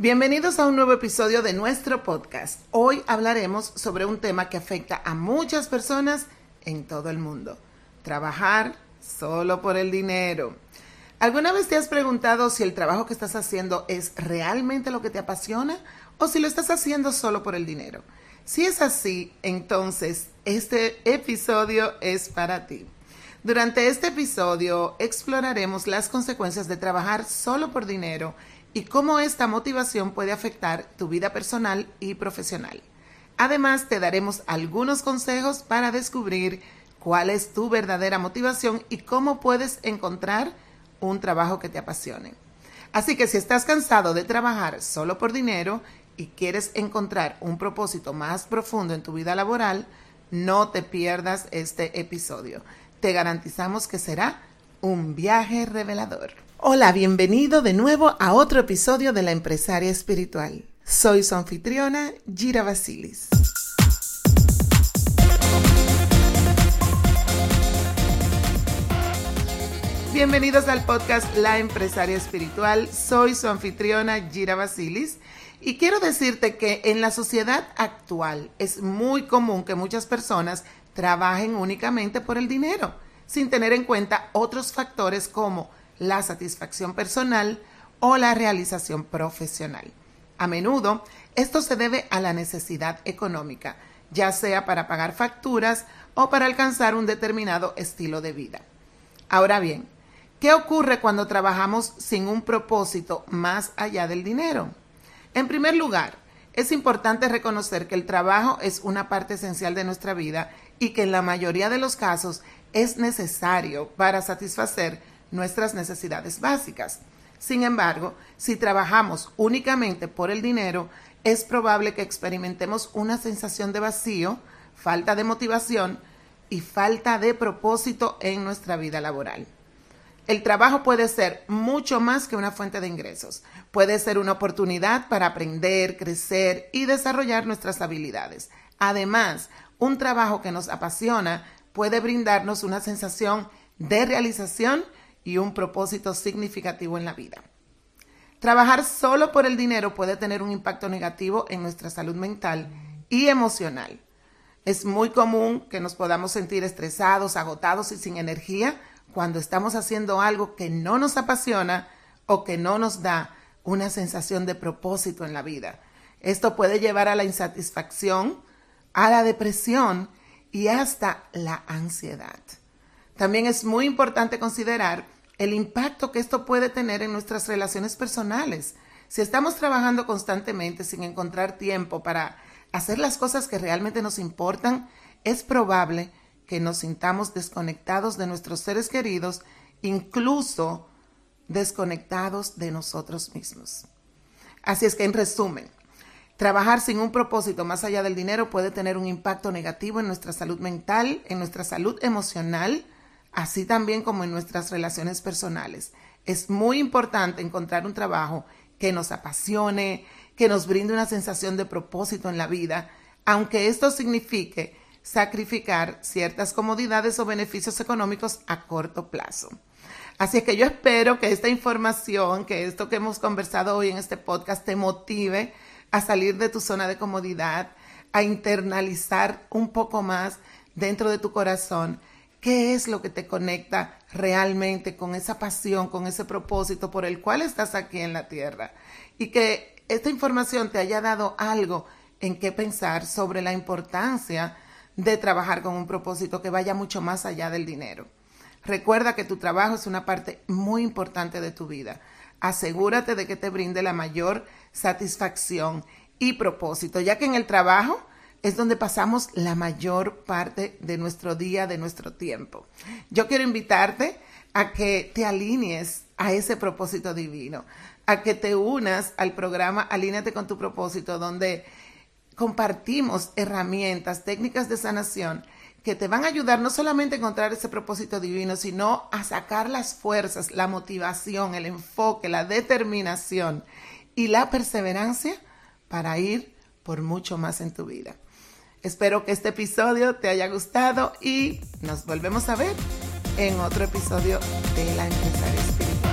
Bienvenidos a un nuevo episodio de nuestro podcast. Hoy hablaremos sobre un tema que afecta a muchas personas en todo el mundo. Trabajar solo por el dinero. ¿Alguna vez te has preguntado si el trabajo que estás haciendo es realmente lo que te apasiona o si lo estás haciendo solo por el dinero? Si es así, entonces este episodio es para ti. Durante este episodio exploraremos las consecuencias de trabajar solo por dinero y cómo esta motivación puede afectar tu vida personal y profesional. Además, te daremos algunos consejos para descubrir cuál es tu verdadera motivación y cómo puedes encontrar un trabajo que te apasione. Así que si estás cansado de trabajar solo por dinero y quieres encontrar un propósito más profundo en tu vida laboral, no te pierdas este episodio. Te garantizamos que será un viaje revelador. Hola, bienvenido de nuevo a otro episodio de La Empresaria Espiritual. Soy su anfitriona, Gira Basilis. Bienvenidos al podcast La Empresaria Espiritual. Soy su anfitriona, Gira Basilis. Y quiero decirte que en la sociedad actual es muy común que muchas personas trabajen únicamente por el dinero, sin tener en cuenta otros factores como la satisfacción personal o la realización profesional. A menudo, esto se debe a la necesidad económica, ya sea para pagar facturas o para alcanzar un determinado estilo de vida. Ahora bien, ¿qué ocurre cuando trabajamos sin un propósito más allá del dinero? En primer lugar, es importante reconocer que el trabajo es una parte esencial de nuestra vida y que en la mayoría de los casos es necesario para satisfacer nuestras necesidades básicas. Sin embargo, si trabajamos únicamente por el dinero, es probable que experimentemos una sensación de vacío, falta de motivación y falta de propósito en nuestra vida laboral. El trabajo puede ser mucho más que una fuente de ingresos. Puede ser una oportunidad para aprender, crecer y desarrollar nuestras habilidades. Además, un trabajo que nos apasiona puede brindarnos una sensación de realización y un propósito significativo en la vida. Trabajar solo por el dinero puede tener un impacto negativo en nuestra salud mental y emocional. Es muy común que nos podamos sentir estresados, agotados y sin energía cuando estamos haciendo algo que no nos apasiona o que no nos da una sensación de propósito en la vida. Esto puede llevar a la insatisfacción, a la depresión y hasta la ansiedad. También es muy importante considerar el impacto que esto puede tener en nuestras relaciones personales. Si estamos trabajando constantemente sin encontrar tiempo para hacer las cosas que realmente nos importan, es probable que nos sintamos desconectados de nuestros seres queridos, incluso desconectados de nosotros mismos. Así es que, en resumen, trabajar sin un propósito más allá del dinero puede tener un impacto negativo en nuestra salud mental, en nuestra salud emocional, así también como en nuestras relaciones personales. Es muy importante encontrar un trabajo que nos apasione, que nos brinde una sensación de propósito en la vida, aunque esto signifique sacrificar ciertas comodidades o beneficios económicos a corto plazo. Así que yo espero que esta información, que esto que hemos conversado hoy en este podcast te motive a salir de tu zona de comodidad, a internalizar un poco más dentro de tu corazón ¿Qué es lo que te conecta realmente con esa pasión, con ese propósito por el cual estás aquí en la tierra? Y que esta información te haya dado algo en qué pensar sobre la importancia de trabajar con un propósito que vaya mucho más allá del dinero. Recuerda que tu trabajo es una parte muy importante de tu vida. Asegúrate de que te brinde la mayor satisfacción y propósito, ya que en el trabajo es donde pasamos la mayor parte de nuestro día, de nuestro tiempo. Yo quiero invitarte a que te alinees a ese propósito divino, a que te unas al programa Alíneate con tu propósito, donde compartimos herramientas, técnicas de sanación que te van a ayudar no solamente a encontrar ese propósito divino, sino a sacar las fuerzas, la motivación, el enfoque, la determinación y la perseverancia para ir por mucho más en tu vida. Espero que este episodio te haya gustado y nos volvemos a ver en otro episodio de La Empresaria Espiritual.